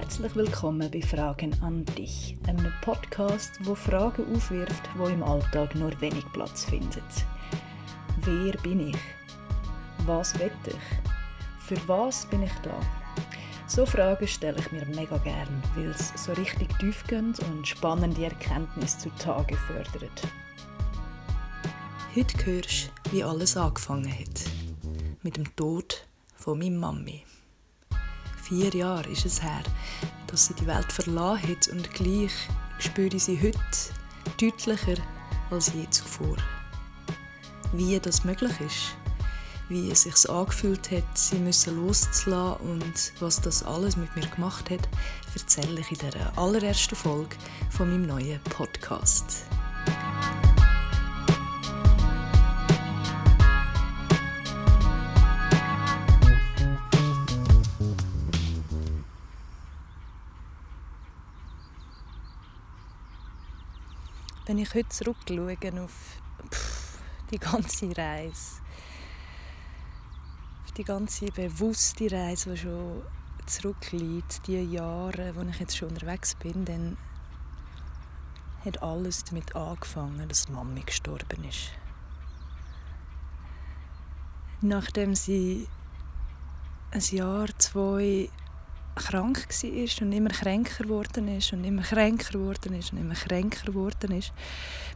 Herzlich willkommen bei Fragen an dich, einem Podcast, wo Fragen aufwirft, wo im Alltag nur wenig Platz finden. Wer bin ich? Was will ich? Für was bin ich da? So Fragen stelle ich mir mega gern, weil es so richtig tiefgehend und spannende Erkenntnisse zutage fördert. Heute hörst du, wie alles angefangen hat. Mit dem Tod von meiner Mami. Vier Jahre ist es her, dass sie die Welt verlassen hat und gleich spüre ich sie heute deutlicher als je zuvor. Wie das möglich ist, wie es sich angefühlt hat, sie müssen loszulassen und was das alles mit mir gemacht hat, erzähle ich in der allerersten Folge von meinem neuen Podcast. Wenn ich heute zurückschaue auf die ganze Reise, auf die ganze bewusste Reise, die schon zurückliegt, die Jahre, wo ich jetzt schon unterwegs bin, dann hat alles damit angefangen, dass Mami gestorben ist. Nachdem sie ein Jahr, zwei krank war und immer kränker geworden ist und immer kränker geworden ist und immer kränker geworden ist,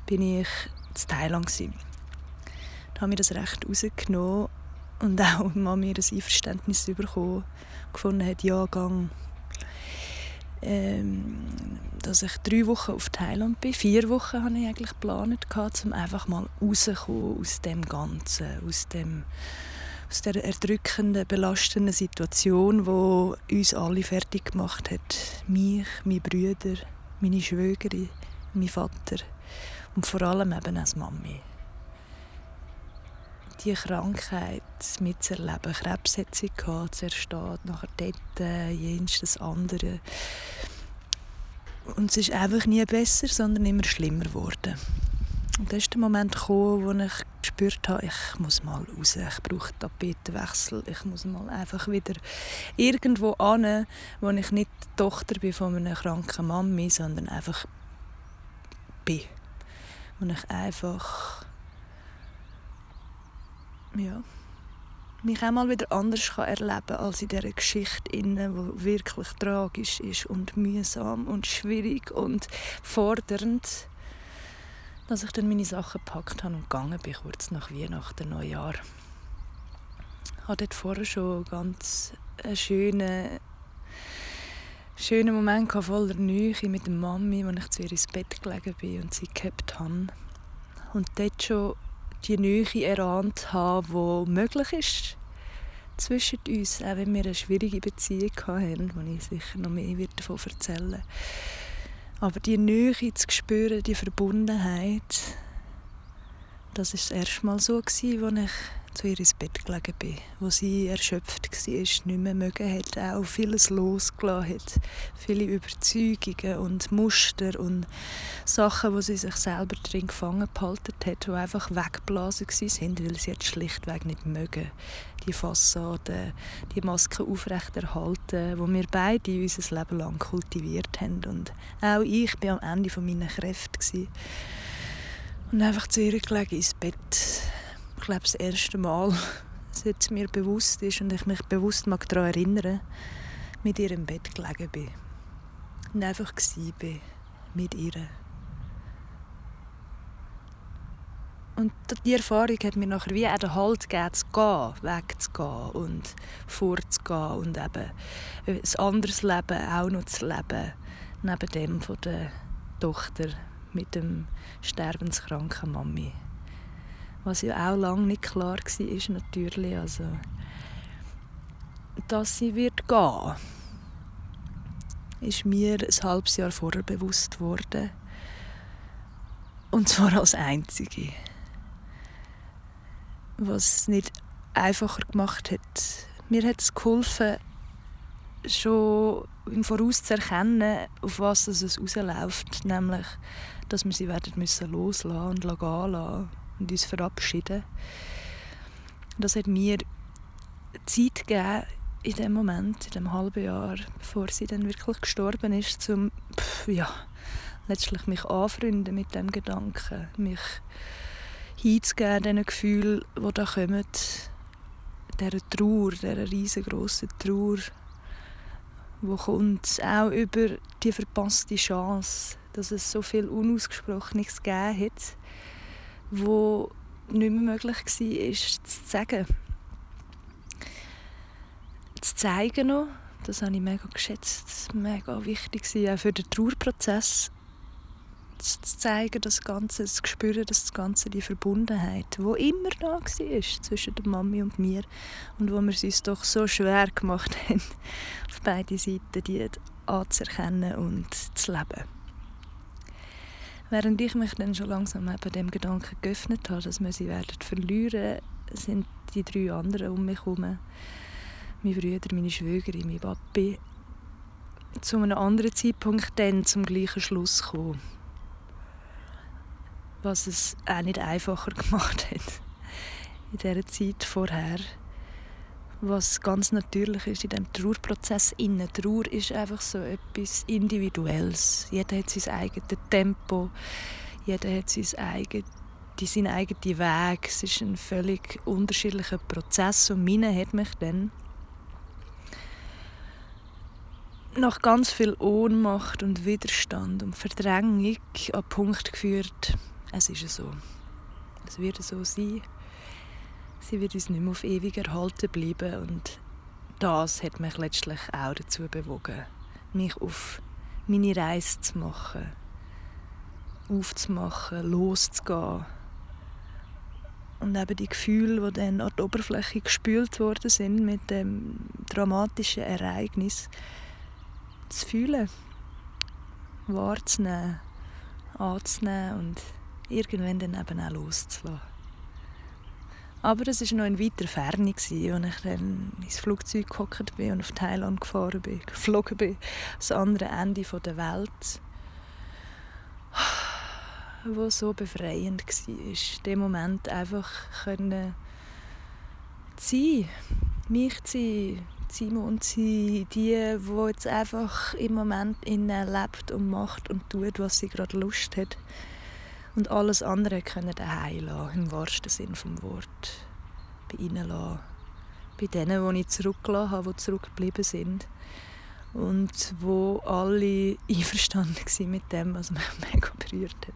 bin ich in Thailand. Gewesen. Da habe ich das recht rausgenommen und auch Mami ein Einverständnis bekommen, gefunden hat, ja, gang. Ähm, dass ich drei Wochen auf Thailand bin. Vier Wochen hatte ich eigentlich geplant, um einfach mal rauszukommen aus dem Ganzen, aus dem aus der erdrückenden, belastenden Situation, wo uns alle fertig gemacht hat. Mich, meine Brüder, meine Schwägerin, mein Vater und vor allem eben als Mami. Die Krankheit mitzuerleben, Krebs hat sie gehabt, zuerst dort, nachher dort, jenes das andere. Und es ist einfach nie besser, sondern immer schlimmer geworden. Und dann ist der Moment gekommen, wo ich gespürt habe, ich muss mal raus, ich brauche Tapetenwechsel, ich muss mal einfach wieder irgendwo an, wo ich nicht die Tochter bin von einer kranken Mami, sondern einfach bin. Wo ich einfach ja, mich einmal wieder anders kann erleben kann als in dieser Geschichte, die wirklich tragisch ist und mühsam und schwierig und fordernd dass ich dann meine Sachen gepackt habe und gegangen bin, kurz nach Weihnachten, Neujahr. Ich hatte dort vorher schon ganz einen schönen, schönen Moment voller Nähe mit der Mami, als ich zu ihr ins Bett gelegen bin und sie gehabt habe. Und dort schon die Nähe erahnt habe, die möglich ist zwischen uns, auch wenn wir eine schwierige Beziehung hatten, wo ich sicher noch mehr davon erzählen werde. Aber die Nähe zu spüren, die Verbundenheit, das war das erste Mal so, als ich zu ihr ins Bett gelegen bin, wo sie erschöpft war, nicht mehr mögen hat, auch vieles losgelassen hat, viele Überzeugungen und Muster und Sachen, wo sie sich selber drin gefangen gehalten hat, die einfach weggeblasen waren, weil sie jetzt schlichtweg nicht mögen die Fassade, die Maske aufrechterhalten, wo wir beide unser Leben lang kultiviert haben. Und auch ich war am Ende meiner Kräfte. Und einfach zu ihr gelegen ins Bett. Ich glaube, das erste Mal, seit es mir bewusst ist und ich mich bewusst mag daran erinnern, mit ihr im Bett gelegen bin. Und einfach war mit ihr. Und die Erfahrung hat mir nachher wie auch den Halt gegeben, zu gehen, wegzugehen und vorzugehen und eben ein anderes Leben auch noch zu leben, neben dem von der Tochter mit dem sterbenskranken Mami. Was ja auch lange nicht klar war, ist natürlich, also, dass sie wird gehen ist mir ein halbes Jahr vorher bewusst worden. Und zwar als Einzige was es nicht einfacher gemacht hat. Mir hat es geholfen, schon im Voraus zu erkennen, auf was es rausläuft. Nämlich, dass wir sie werden müssen loslassen und gehen lassen und uns verabschieden. Das hat mir Zeit gegeben, in dem Moment, in dem halben Jahr, bevor sie dann wirklich gestorben ist, pff, ja, letztlich mich anfreunden mit dem Gedanken, mich hinzugeben, diesen Gefühlen, die da kommen, dieser Trauer, dieser riesengroßen Trauer, die kommt auch über die verpasste Chance, dass es so viel Unausgesprochenes gegeben hat, wo nicht mehr möglich war, zu sagen. Zu zeigen noch, das habe ich mega geschätzt, mega wichtig auch für den Trauerprozess, zu zeigen, das Ganze, zu spüren, dass das Ganze die Verbundenheit, wo immer da war zwischen der Mami und mir und wo wir es uns doch so schwer gemacht haben, auf beide Seiten die anzuerkennen und zu leben. Während ich mich dann schon langsam eben dem Gedanken geöffnet habe, dass wir sie werden verlieren, sind die drei anderen um mich herum, meine Brüder, meine Schwägerin, mein Papi, zu einem anderen Zeitpunkt dann zum gleichen Schluss gekommen was es auch nicht einfacher gemacht hat in dieser Zeit vorher. Was ganz natürlich ist in diesem Trauerprozess. Innen. Trauer ist einfach so etwas Individuelles. Jeder hat sein eigenes Tempo, jeder hat sein eigenes seinen eigenen Weg. Es ist ein völlig unterschiedlicher Prozess und meine hat mich dann nach ganz viel Ohnmacht und Widerstand und Verdrängung an den Punkt geführt, es ist so. Es wird so sein. Sie wird uns nicht mehr auf ewig erhalten bleiben und das hat mich letztlich auch dazu bewogen, mich auf meine Reise zu machen, aufzumachen, loszugehen. Und eben die Gefühle, die dann an die Oberfläche gespült worden sind mit dem dramatischen Ereignis, zu fühlen, wahrzunehmen, anzunehmen und irgendwann dann eben auch loszulassen. Aber es war noch in weiter Ferne, als ich dann ins Flugzeug gehockt bin und auf Thailand gefahren bin, geflogen bin, das andere Ende der Welt, wo so befreiend war. Dem Moment einfach können sein, mich zu sein, Simon zu sein, die, die jetzt einfach im Moment innen lebt und macht und tut, was sie gerade Lust hat und alles andere können daheim lassen, im wahrsten Sinn des Wortes. Bei ihnen lassen. Bei denen, die ich zurückgelassen habe, die zurückgeblieben sind. Und wo alle einverstanden waren mit dem, was mich mega berührt hat,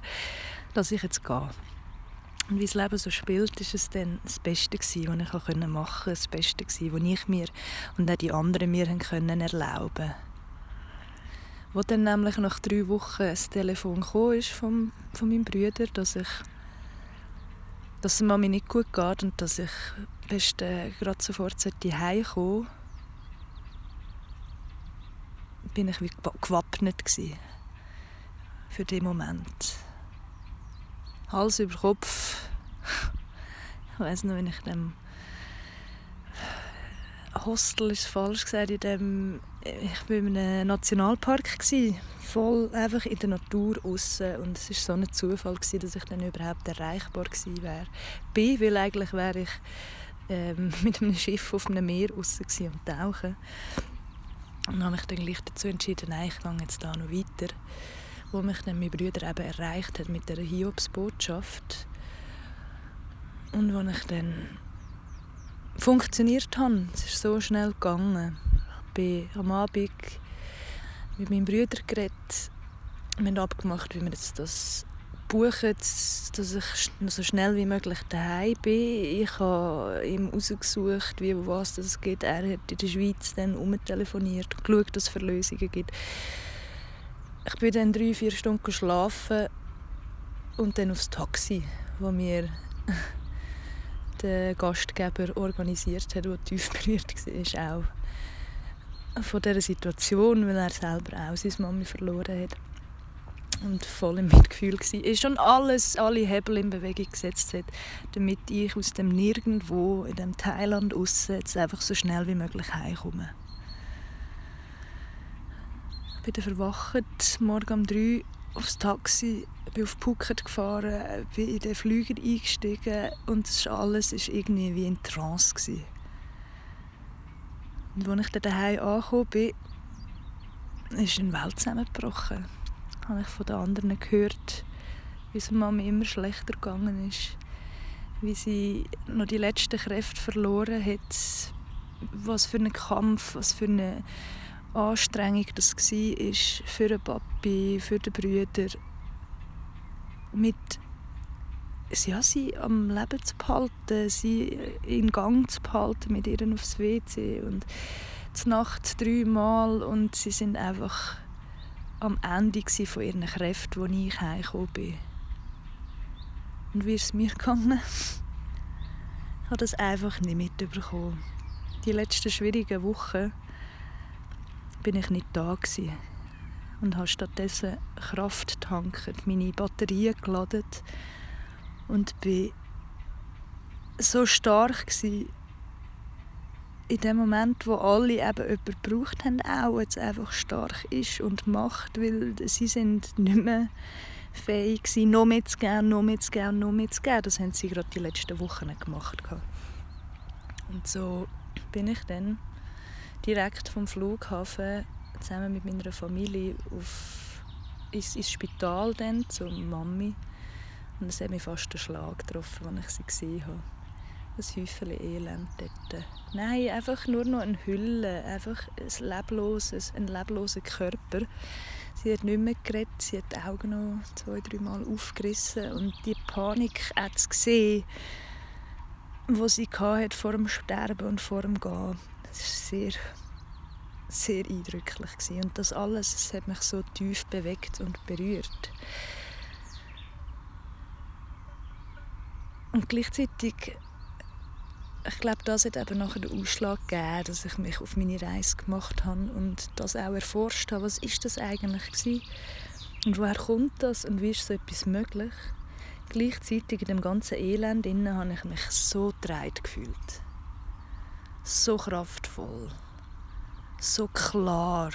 dass ich jetzt gehe. Und wie das Leben so spielt, ist es dann das Beste was ich machen konnte. Das Beste was ich mir und auch die anderen mir erlauben konnten. Wo dann nämlich nach drei Wochen das Telefon ist vom, von meinem Bruder, dass ich dass es Mami nicht gut geht und dass ich best äh, gerade sofort heimkommen sollte, bin ich wie gewappnet für den Moment. Hals über Kopf. Ich weiß noch, wenn ich dem Hostel ist falsch gesagt, in dem ich war in einem Nationalpark voll einfach in der Natur außen und es war so ein Zufall gewesen, dass ich dann überhaupt erreichbar gewesen wäre. Bin, weil eigentlich wäre ich ähm, mit einem Schiff auf einem Meer außen und tauchen. Und habe mich dann gleich dazu entschieden, nein, ich gehe jetzt da noch weiter, wo mich dann mein Bruder eben erreicht hat mit der Hiobsbotschaft und wo ich dann funktioniert habe. Es ist so schnell gegangen bin am Abend mit meinem Bruder geredet. Wir haben abgemacht, wie wir jetzt das buchen, dass ich so schnell wie möglich daheim bin. Ich habe ihm herausgesucht, wie was das geht. Er hat in der Schweiz dann umtelefoniert und geschaut, dass es Verlösungen gibt. Ich bin dann drei, vier Stunden geschlafen und dann aufs Taxi, wo mir der Gastgeber organisiert hat, der tief berührt war, auch von dieser Situation, weil er selber auch seine Mami verloren hat und voll im Mitgefühl war. Schon alles, alle Hebel in Bewegung gesetzt hat, damit ich aus dem Nirgendwo in dem Thailand aussen einfach so schnell wie möglich heimkomme. Ich bin dann verwacht, morgen um drei aufs Taxi, bin auf Phuket gefahren, bin in den Flüger eingestiegen und das alles war irgendwie wie in Trance. Gewesen Und als ich dann daheim angekommen bin, ist eine Welt zusammengebrochen. Habe ich von den anderen gehört, wie es Mami immer schlechter gegangen ist. Wie sie noch die letzten Kräfte verloren hat. Was für ein Kampf, was für eine Anstrengung das war für den Papi, für den Brüder. Mit ja, sie am Leben zu behalten, sie in Gang zu behalten, mit ihr aufs WC und zur Nacht dreimal und sie sind einfach am Ende von ihren Kräften, als ich heimgekommen bin. Und wie ist es mir gegangen? Ich habe das einfach nicht mitbekommen. Die letzten schwierigen Wochen bin ich nicht da und habe stattdessen Kraft tanken, meine Batterien geladen und bin so stark gewesen, in dem Moment, wo alle eben jemanden gebraucht haben, auch jetzt einfach stark ist und macht, weil sie sind nicht mehr fähig waren, noch mitzugeben, noch mitzugeben, noch mitzugeben. Das haben sie gerade die letzten Wochen gemacht. Und so bin ich dann direkt vom Flughafen zusammen mit meiner Familie auf, ins, ins Spital dann, zur Mami. Und es hat mich fast den Schlag getroffen, als ich sie gesehen habe. Ein Häufchen Elend dort. Nein, einfach nur noch eine Hülle, einfach ein lebloses, ein lebloser Körper. Sie hat nicht mehr geredet, sie hat die Augen noch zwei, drei Mal aufgerissen und die Panik hat sie gesehen, die sie hatte vor dem Sterben und vor dem Gehen. Das war sehr, sehr eindrücklich. Und das alles das hat mich so tief bewegt und berührt. Und gleichzeitig, ich glaube, das hat eben nachher den Ausschlag gegeben, dass ich mich auf meine Reise gemacht habe und das auch erforscht habe. Was ist das eigentlich gewesen? Und woher kommt das und wie ist so etwas möglich? Gleichzeitig in dem ganzen Elend innen habe ich mich so dreit gefühlt. So kraftvoll. So klar.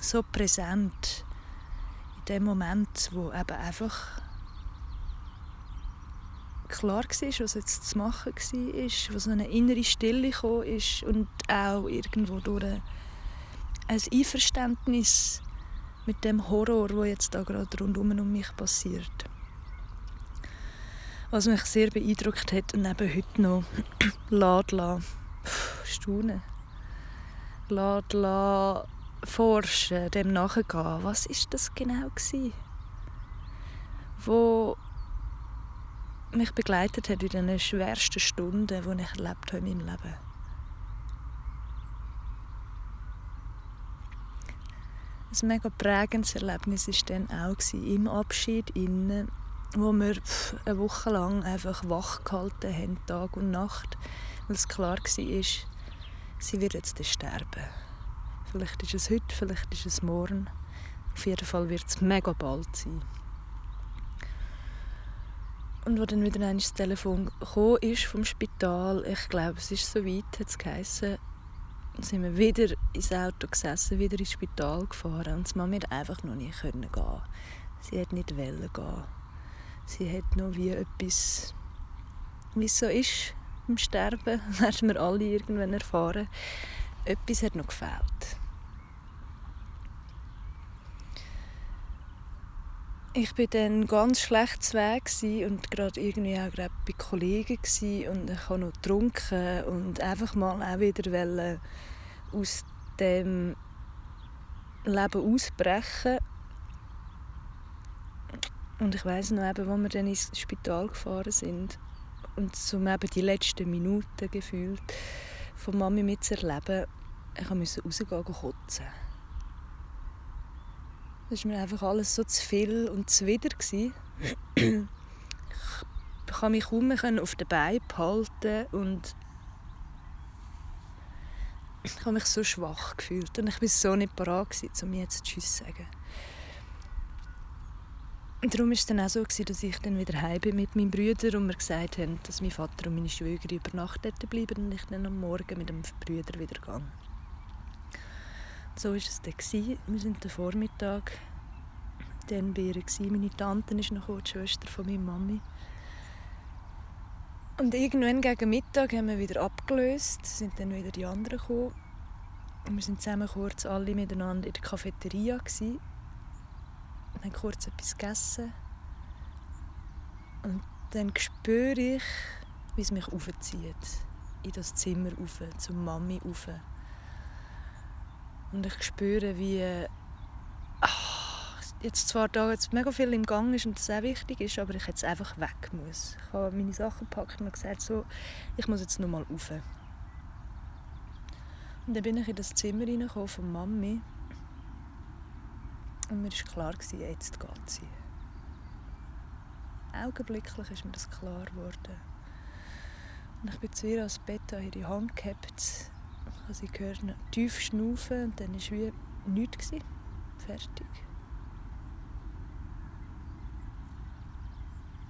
So präsent. In dem Moment, wo eben einfach klar war, was jetzt zu machen war, wo so eine innere Stille kam ist und auch irgendwo durch ein Einverständnis mit dem Horror, der jetzt da gerade rundum um mich passiert. Was mich sehr beeindruckt hat und eben heute noch lässt staunen, lässt, forschen, dem nachgehen. Was ist das genau gewesen? Wo mich begleitet hat in den schwersten Stunden, die ich erlebt habe in meinem Leben. Ein mega prägendes Erlebnis war dann auch im Abschied, innen, wo wir eine Woche lang einfach wach gehalten haben, Tag und Nacht, weil es klar war, sie wird jetzt sterben. Vielleicht ist es heute, vielleicht ist es morgen. Auf jeden Fall wird es mega bald sein. Und als dann wieder ein Telefon ist vom Spital, ich glaube, es ist so weit, hat es geheißen, sind wir wieder ins Auto gesessen, wieder ins Spital gefahren und die Mama hat einfach noch nicht gehen. Sie hat nicht wollen gehen. Sie hat noch wie etwas, wie es so ist im Sterben, haben wir alle irgendwann erfahren, etwas hat noch gefehlt. Ich bin dann ganz schlecht Weg und gerade irgendwie auch gerade bei Kollegen und ich habe noch getrunken und einfach mal auch wieder aus dem Leben ausbrechen und ich weiß noch eben, als wir dann ins Spital gefahren sind und um eben die letzten Minuten gefühlt von Mami mitzuerleben, ich musste rausgehen kotzen. Das war mir einfach alles so zu viel und zuwider. ich konnte mich kaum mehr auf den Beinen behalten und ich habe mich so schwach gefühlt und ich war so nicht bereit, um mir jetzt Tschüss zu sagen. Darum war es dann auch so, dass ich dann wieder heim bin mit meinem Bruder und mir gesagt haben, dass mein Vater und meine Schwägerin über Nacht bleiben und ich dann am Morgen mit dem Bruder wieder gehe. So war es dann. Wir sind am Vormittag dann bei ihr. Meine Tante ist noch die Schwester von meiner Mami. Und irgendwann gegen Mittag haben wir wieder abgelöst, sind dann wieder die anderen gekommen. Und wir sind zusammen kurz alle miteinander in der Cafeteria gewesen, und haben kurz etwas gegessen. Und dann spüre ich, wie es mich aufzieht in das Zimmer rauf, zur Mami rauf. Und ich spüre, wie ach, jetzt zwar da jetzt mega viel im Gang ist und das auch wichtig ist, aber ich jetzt einfach weg muss. Ich habe meine Sachen gepackt und gesagt, so, ich muss jetzt noch mal rauf. Und dann bin ich in das Zimmer reingekommen von Mami und mir war klar, jetzt geht sie. Augenblicklich ist mir das klar geworden. Und ich bin zu ihr ans Bett an ihre Hand gehabt. Ich habe sie gehört, tief schnaufen und dann war wie nichts. Fertig.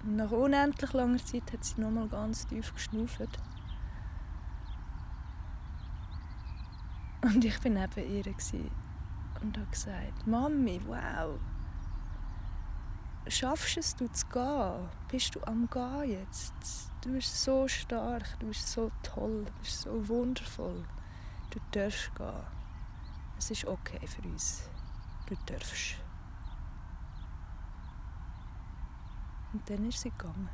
Und nach unendlich langer Zeit hat sie nochmal ganz tief geschnauft. Und ich war neben ihr und habe gesagt, Mami, wow, schaffst es du zu gehen? Bist du am Gehen jetzt? Du bist so stark, du bist so toll, du bist so wundervoll. Du darfst gehen. Es ist okay für uns. Du darfst. Und dann ist sie gegangen.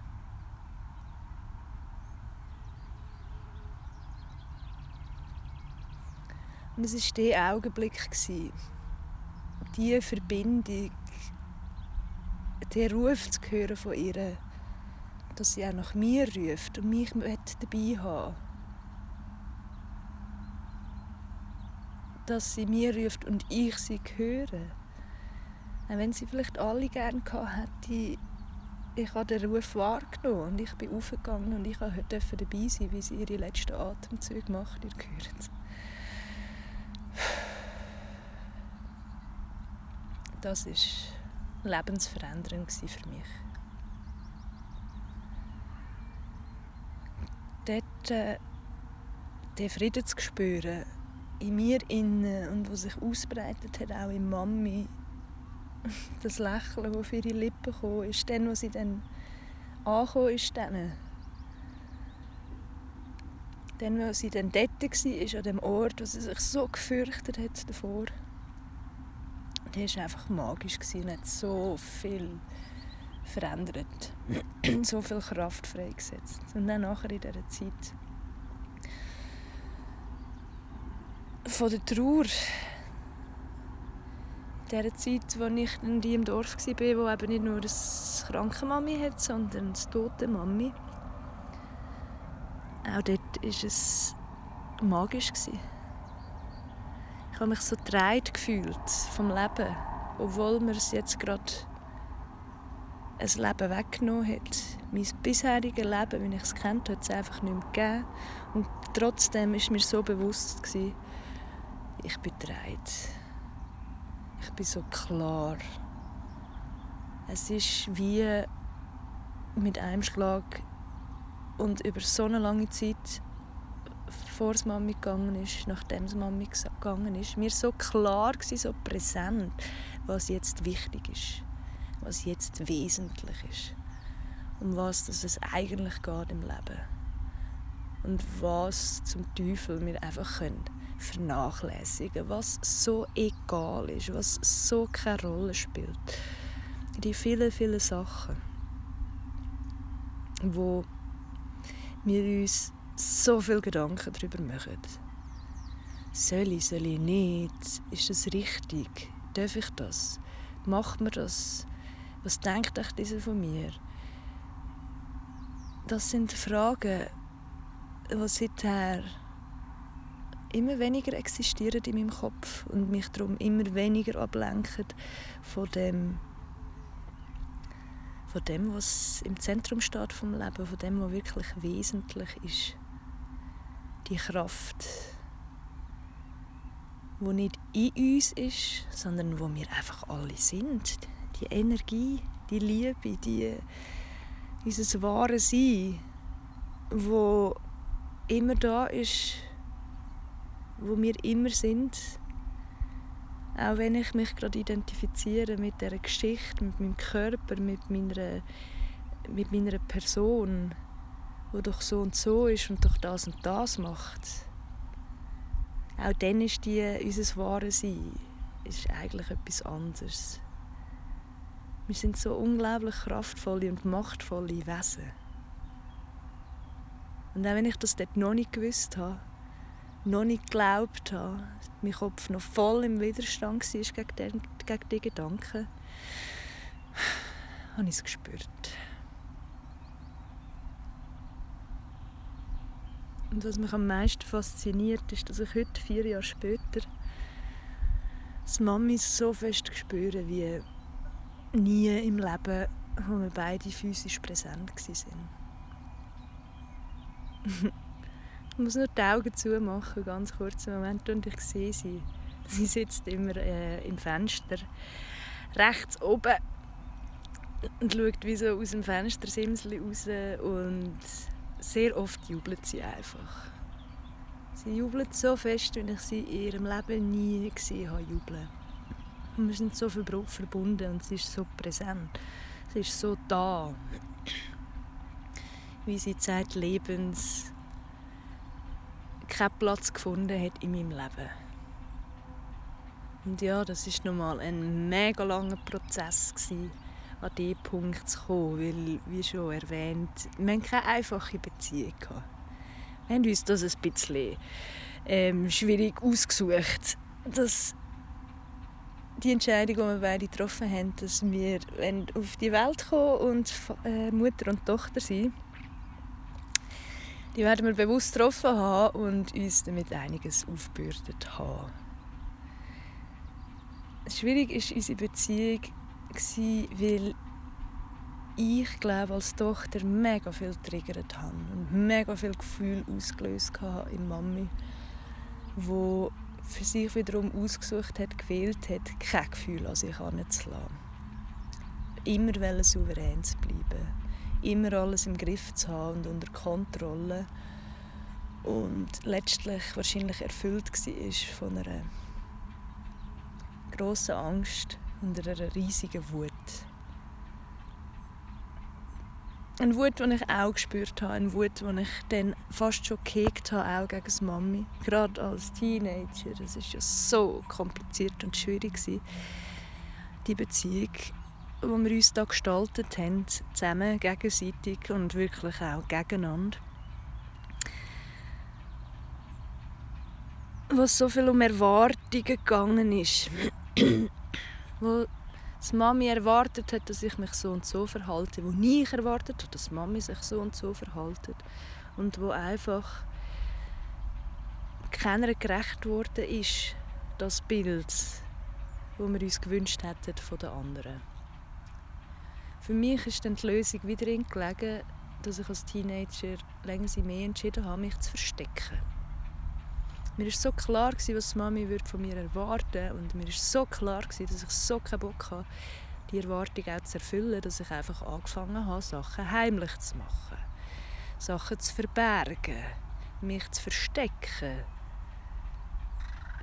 Und es war der Augenblick, diese Verbindung, der Ruf zu hören von ihr dass sie auch nach mir ruft und mich dabei haben Dass sie mir ruft und ich sie höre. Auch wenn sie vielleicht alle gerne hätte, ich habe den Ruf wahrgenommen und ich bin aufgegangen und ich durfte dabei sein, wie sie ihre letzten Atemzüge macht. Ihr gehört Das war lebensverändernd für mich. dort äh, den Frieden zu spüren, in mir innen und was sich ausbreitet hat, auch in Mami. Das Lächeln, das auf ihre Lippen kam, ist dann, wo sie dann angekommen ist. Dann. Dann, wo sie dann dort war, an dem Ort, wo sie sich so gefürchtet hat davor. Das war einfach magisch und hat so viel verändert. so viel Kraft freigesetzt. Und dann nachher in dieser Zeit von der Trauer, in dieser Zeit, wo ich in die im Dorf war, wo eben nicht nur eine kranke Mami hat, sondern eine tote Mami. Auch dort war es magisch. Ich habe mich so getragen gefühlt vom Leben, obwohl mir es jetzt gerade ein Leben weggenommen hat. Mein bisheriges Leben, wie ich es kennt, hat es einfach nicht mehr gegeben. Und trotzdem war mir so bewusst, gewesen, ich bin bereit. Ich bin so klar. Es ist wie mit einem Schlag und über so eine lange Zeit, bevor es Mami gegangen ist, nachdem es Mami gegangen ist, mir so klar war, so präsent, was jetzt wichtig ist was jetzt wesentlich ist. Um was dass es eigentlich geht im Leben. Und was zum Teufel wir einfach können vernachlässigen was so egal ist, was so keine Rolle spielt. Die vielen, vielen Sachen, wo wir uns so viel Gedanken darüber machen. Soll ich, soll ich nicht? Ist das richtig? Darf ich das? Macht mir das? Was denkt euch dieser von mir? Das sind Fragen, die seither immer weniger existieren in meinem Kopf und mich darum immer weniger ablenken von dem, von dem, was im Zentrum steht vom Leben, von dem, was wirklich wesentlich ist. Die Kraft, die nicht in uns ist, sondern wo wir einfach alle sind die Energie, die Liebe, die, dieses wahre Sein, wo immer da ist, wo wir immer sind. Auch wenn ich mich gerade identifiziere mit der Geschichte, mit meinem Körper, mit meiner, mit meiner Person, wo doch so und so ist und doch das und das macht, auch dann ist die, unser wahres Sein ist eigentlich etwas anderes. Wir sind so unglaublich kraftvolle und machtvolle Wesen. Und auch wenn ich das dort noch nicht gewusst habe, noch nicht geglaubt habe, mein Kopf noch voll im Widerstand war gegen, den, gegen die Gedanken, habe ich es gespürt. Und was mich am meisten fasziniert, ist, dass ich heute, vier Jahre später, das Mami so fest spüre wie nie im Leben, wo wir beide physisch präsent waren. ich muss nur die Augen zumachen, ganz kurzen Moment, und ich sehe sie. Sie sitzt immer äh, im Fenster, rechts oben und schaut wie so aus dem Fenster Simsli raus und sehr oft jubelt sie einfach. Sie jubelt so fest, wie ich sie in ihrem Leben nie gesehen habe jubeln. Wir sind so verbunden und sie ist so präsent. Sie ist so da. Wie sie zeitlebens keinen Platz gefunden hat in meinem Leben. Und ja, das ist nochmal ein mega langer Prozess gewesen, an diesen Punkt zu kommen, weil, wie schon erwähnt, wir hatten keine einfache Beziehung. Wir haben uns das ein bisschen ähm, schwierig ausgesucht, dass die Entscheidung, die wir beide getroffen haben, dass wir auf die Welt kommen und äh, Mutter und Tochter sind, die werden wir bewusst getroffen haben und uns damit einiges aufgebürdet haben. Schwierig war unsere Beziehung, weil ich glaube als Tochter mega viel triggert habe und mega viel Gefühl ausgelöst habe in Mami, wo für sich wiederum ausgesucht hat, gewählt hat, kein Gefühl an sich heranzulassen. Immer souverän zu bleiben, immer alles im Griff zu haben und unter Kontrolle und letztlich wahrscheinlich erfüllt war von einer grossen Angst und einer riesigen Wut. Eine Wut, die ich auch gespürt habe, eine Wut, die ich dann fast schon gehegt habe, auch gegen die Mami. Gerade als Teenager, das war ja so kompliziert und schwierig. Die Beziehung, die wir uns da gestaltet haben, zusammen, gegenseitig und wirklich auch gegeneinander. Was so viel um Erwartungen gegangen ist. wo dass Mami erwartet hat, dass ich mich so und so verhalte, wo ich erwartet habe, dass Mami sich so und so verhaltet und wo einfach keiner gerecht worden ist, das Bild, wo wir uns gewünscht hätten von den anderen. Für mich ist dann die Lösung wieder gelegen, dass ich als Teenager länger mehr entschieden habe, mich zu verstecken. Mir war so klar, was Mami von mir erwarten würde. Und mir war so klar, dass ich so keinen Bock habe, die Erwartung auch zu erfüllen, dass ich einfach angefangen habe, Sachen heimlich zu machen. Sachen zu verbergen, mich zu verstecken.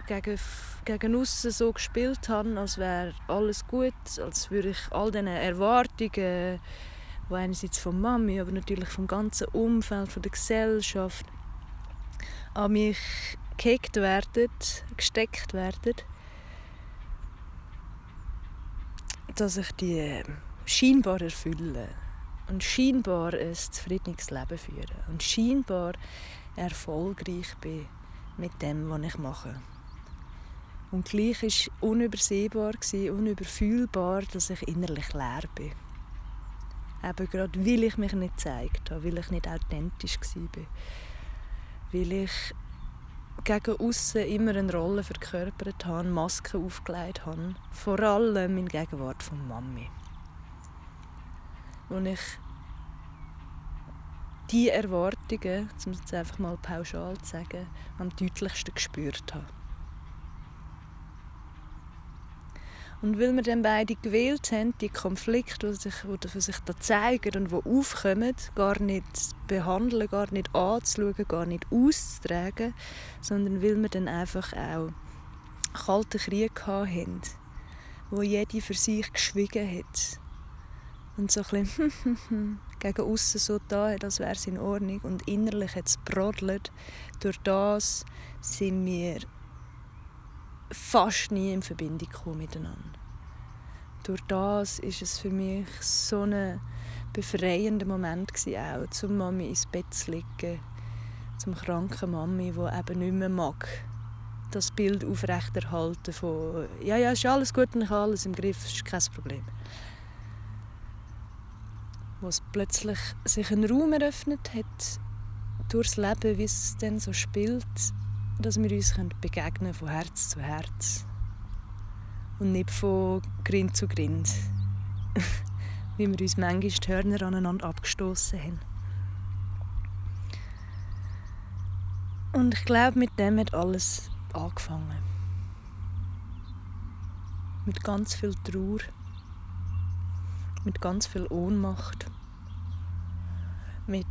Gegen, gegen so gespielt habe, als wäre alles gut, als würde ich all diese Erwartungen, die einerseits von Mami, aber natürlich vom ganzen Umfeld, von der Gesellschaft, an mich gehegt werden, gesteckt werden, dass ich die scheinbar erfülle und scheinbar ein zufriedenes Leben führe und scheinbar erfolgreich bin mit dem, was ich mache. Und gleich war unübersehbar, unüberfühlbar, dass ich innerlich leer bin. Eben gerade weil ich mich nicht gezeigt habe, weil ich nicht authentisch war. Weil ich gegen außen immer eine Rolle verkörpert habe, Masken aufgelegt habe. Vor allem in Gegenwart von Mami. Wo ich die Erwartungen, um es einfach mal pauschal zu sagen, am deutlichsten gespürt habe. Und weil wir dann beide gewählt haben, die Konflikte, die sich, die sich da zeigen und die aufkommen, gar nicht behandeln, gar nicht anzuschauen, gar nicht auszutragen, sondern weil wir dann einfach auch kalte Krieg hatten, wo jede für sich geschwiegen hat. Und so ein bisschen gegen außen so da als wäre es in Ordnung und innerlich hat es brodelt. Durch das sind wir fast nie in Verbindung miteinander. Durch das ist es für mich so ein befreiender Moment gewesen, auch, zum Mami ins Bett zu liegen, zum kranken Mami, die eben nicht mehr mag, das Bild aufrechterhalten von «Ja, ja, ist alles gut und ich habe alles im Griff, ist kein Problem.» Wo es plötzlich sich ein Raum eröffnet hat, durchs Leben, wie es dann so spielt, dass wir uns begegnen von Herz zu Herz und nicht von Grind zu Grind, wie wir uns manchmal die Hörner aneinander abgestoßen haben. Und ich glaube, mit dem hat alles angefangen. Mit ganz viel Trauer, mit ganz viel Ohnmacht, mit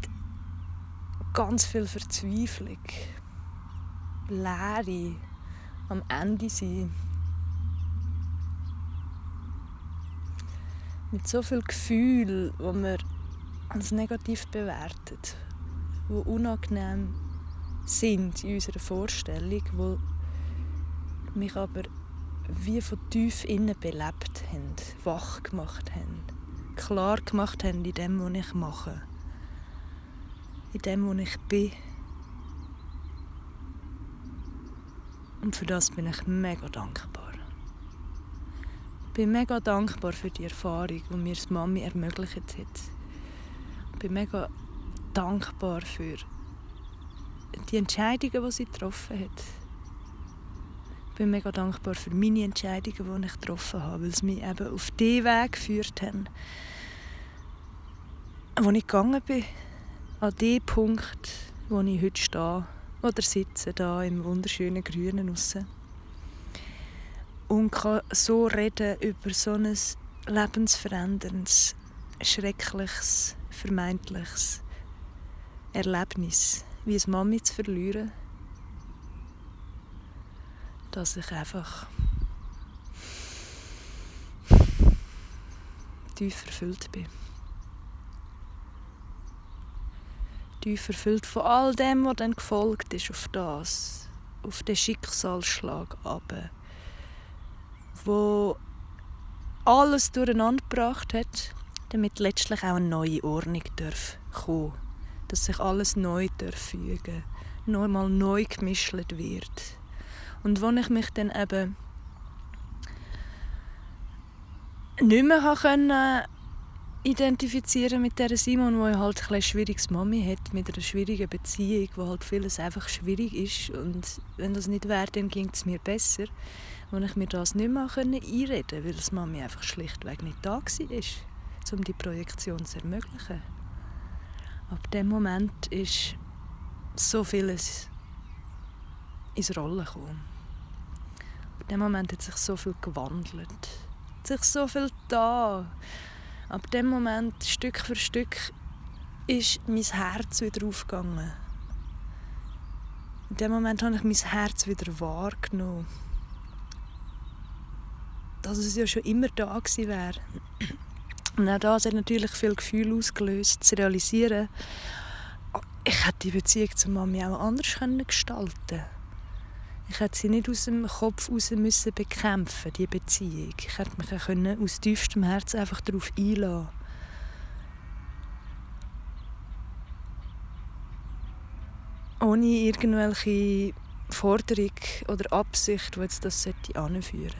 ganz viel Verzweiflung, Leere, am Ende sein. Mit so viel Gefühl, wo man als negativ bewertet, wo unangenehm sind in unserer Vorstellung, wo mich aber wie von tief innen belebt haben, wach gemacht haben, klar gemacht haben in dem, was ich mache, in dem, was ich bin. Und für das bin ich mega dankbar. Ich bin mega dankbar für die Erfahrung, die mir die Mami ermöglicht hat. Ich bin mega dankbar für die Entscheidungen, die sie getroffen hat. Ich bin mega dankbar für meine Entscheidungen, die ich getroffen habe, weil sie mich eben auf den Weg geführt haben, wo ich gegangen bin, an den Punkt, wo ich heute stehe oder sitze, da im wunderschönen Grünen raus. Und kann so reden über so ein lebensveränderndes, schreckliches, vermeintliches Erlebnis wie es Mami zu verlieren, dass ich einfach tief erfüllt bin. Tief erfüllt von all dem, was dann gefolgt ist auf das, auf den Schicksalsschlag aber wo alles durcheinander gebracht hat, damit letztlich auch eine neue Ordnung darf kommen dass sich alles neu fügen noch einmal neu gemischt wird. Und wenn ich mich dann eben nicht mehr können identifizieren mit der Simon, wo halt ein schwieriges Mami hat, mit einer schwierigen Beziehung, wo halt vieles einfach schwierig ist und wenn das nicht wäre, dann ging es mir besser. Und ich mir das nicht mehr einreden weil das Mami einfach schlichtweg nicht da war, um die Projektion zu ermöglichen. Ab dem Moment ist so vieles ins Rollen gekommen. Ab dem Moment hat sich so viel gewandelt. Hat sich so viel da. Ab dem Moment, Stück für Stück, ist mein Herz wieder aufgegangen. In dem Moment habe ich mein Herz wieder wahrgenommen. Dass es ja schon immer da gewesen wäre. Und auch das hat natürlich viel Gefühl ausgelöst, zu realisieren, ich hätte die Beziehung zur Mami auch anders gestalten Ich hätte sie nicht aus dem Kopf raus müssen bekämpfen, die Beziehung. Ich hätte mich können aus tiefstem Herzen einfach darauf einlassen Ohne irgendwelche Forderung oder Absicht, die jetzt das anführen sollte.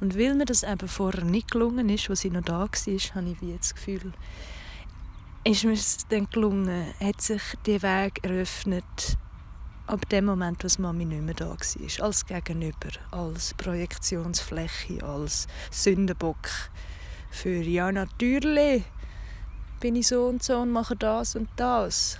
Und weil mir das eben vorher nicht gelungen ist, als sie noch da war, habe ich wie das Gefühl, ist mir es dann gelungen, hat sich der Weg eröffnet, ab dem Moment, als Mami nicht mehr da war. Als Gegenüber, als Projektionsfläche, als Sündenbock. Für ja, natürlich bin ich so und so und mache das und das.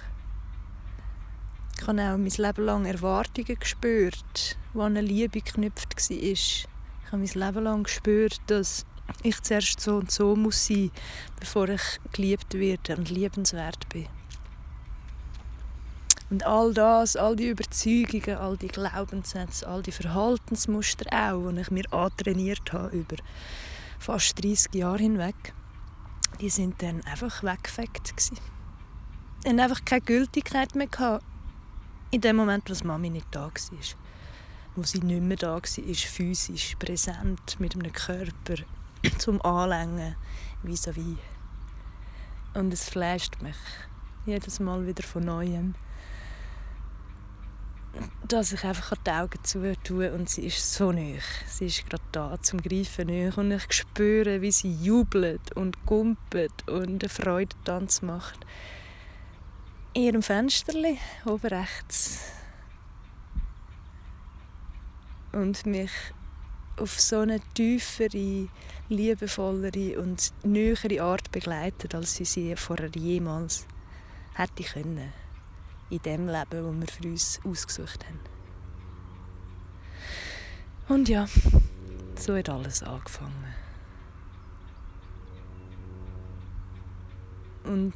Ich habe auch mein Leben lang Erwartungen gespürt, die an eine Liebe geknüpft war habe mein Leben lang gespürt, dass ich zuerst so und so muss sein, bevor ich geliebt werde und liebenswert bin. Und all das, all die Überzeugungen, all die Glaubenssätze, all die Verhaltensmuster auch, die ich mir antrainiert habe über fast 30 Jahre hinweg, die sind dann einfach weggefegt gsi. Und einfach keine Gültigkeit mehr gehabt. In dem Moment, wo Mami nicht da war. Wo sie nicht mehr da war, physisch präsent mit einem Körper zum Anlängen vis-à-vis. Und es flasht mich jedes Mal wieder von Neuem dass ich einfach die Augen zutue und sie ist so nah. Sie ist gerade da zum Greifen nah. und ich spüre, wie sie jubelt und gumpet und einen Freudentanz macht. In ihrem Fensterli oben rechts. Und mich auf so eine tiefere, liebevollere und nähere Art begleitet, als sie sie vorher jemals hätte können in dem Leben, das wir für uns ausgesucht haben. Und ja, so hat alles angefangen. Und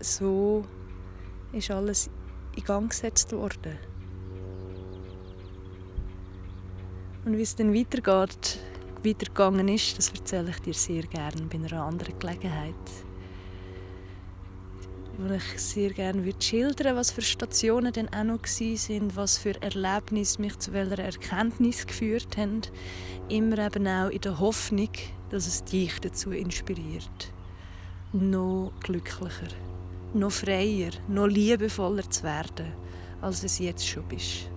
so ist alles in Gang gesetzt worden. Und wie es dann weitergeht, weitergegangen ist, das erzähle ich dir sehr gerne bei einer anderen Gelegenheit wo ich sehr gerne würde schildern was für Stationen dann auch noch sind, was für Erlebnisse mich zu welcher Erkenntnis geführt haben. Immer eben auch in der Hoffnung, dass es dich dazu inspiriert, noch glücklicher, noch freier, noch liebevoller zu werden, als es jetzt schon bist.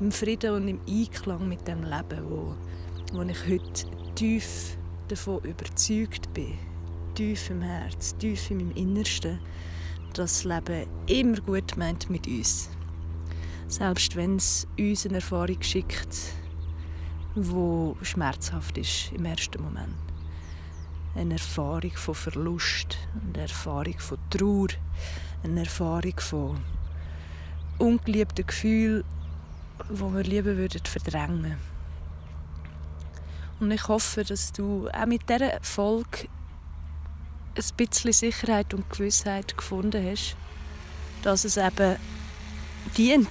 Im Frieden und im Einklang mit dem Leben, wo, wo ich heute tief davon überzeugt bin tief im Herz, tief in meinem Innersten, dass das Leben immer gut meint mit uns. Selbst wenn es uns eine Erfahrung schickt, die schmerzhaft ist im ersten Moment. Eine Erfahrung von Verlust, eine Erfahrung von Trauer, eine Erfahrung von ungeliebten Gefühlen, die wir lieber würden verdrängen Und ich hoffe, dass du auch mit dieser Folge ein bisschen Sicherheit und Gewissheit gefunden hast, dass es eben dient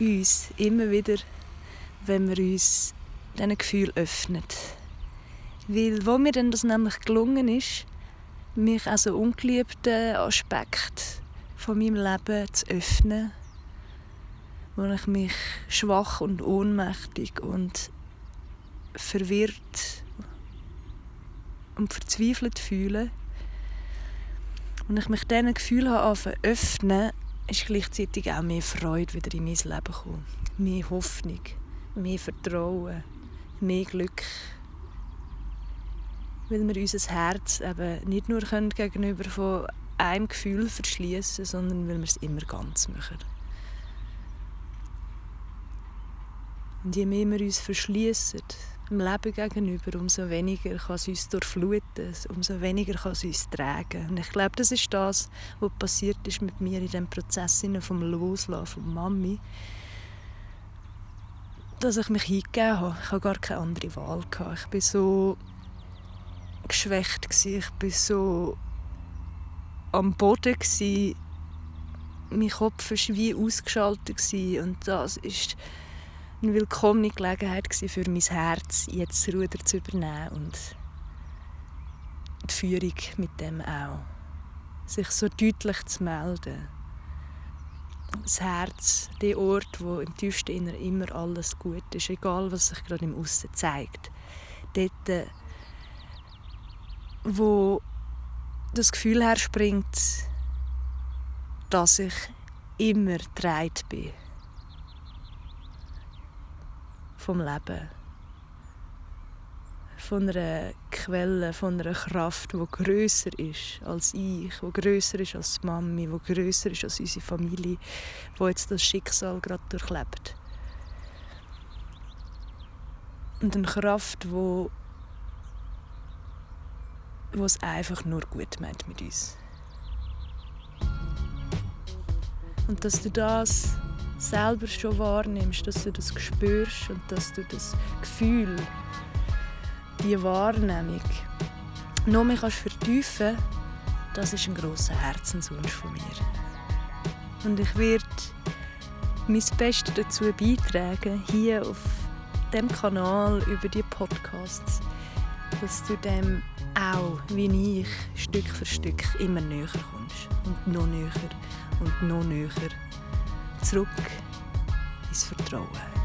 uns immer wieder, wenn wir uns diesen Gefühl öffnen. Weil wo mir dann das nämlich gelungen ist, mich also ungeliebten Aspekt von meinem Leben zu öffnen, wo ich mich schwach und ohnmächtig und verwirrt und verzweifelt fühle und ich mich diesen Gefühlen habe öffnen, ist gleichzeitig auch mehr Freude wieder in mein Leben gekommen. Mehr Hoffnung, mehr Vertrauen, mehr Glück. Weil wir unser Herz eben nicht nur gegenüber von einem Gefühl verschließen, sondern weil wir es immer ganz machen. Und je mehr wir uns verschließen, dem Leben gegenüber, umso weniger kann es uns durchfluten, umso weniger kann es uns tragen. Und ich glaube, das ist das, was passiert ist mit mir in dem Prozess vom Loslassen von Mami. Dass ich mich hingegeben habe. Ich hatte gar keine andere Wahl. Ich war so geschwächt. Ich war so am Boden. Mein Kopf war wie ausgeschaltet. Und das ist eine willkommene Gelegenheit für mein Herz, jetzt das Ruder zu übernehmen und die Führung mit dem auch. Sich so deutlich zu melden. Das Herz, der Ort, wo im tiefsten Inneren immer alles gut ist, egal was sich gerade im Aussen zeigt. Dort, äh, wo das Gefühl herspringt, dass ich immer dreit bin vom Leben. Von einer Quelle, von einer Kraft, die grösser ist als ich, die grösser ist als die Mami, die grösser ist als unsere Familie, die jetzt das Schicksal gerade durchlebt. Und eine Kraft, die wo es einfach nur gut meint mit uns. Und dass du das selber schon wahrnimmst, dass du das spürst und dass du das Gefühl, die Wahrnehmung noch mehr kannst vertiefen das ist ein großer Herzenswunsch von mir. Und ich werde mein Bestes dazu beitragen, hier auf dem Kanal über die Podcasts dass du dem auch, wie ich, Stück für Stück immer näher kommst. Und noch näher und noch näher. Zurück ins Vertrauen.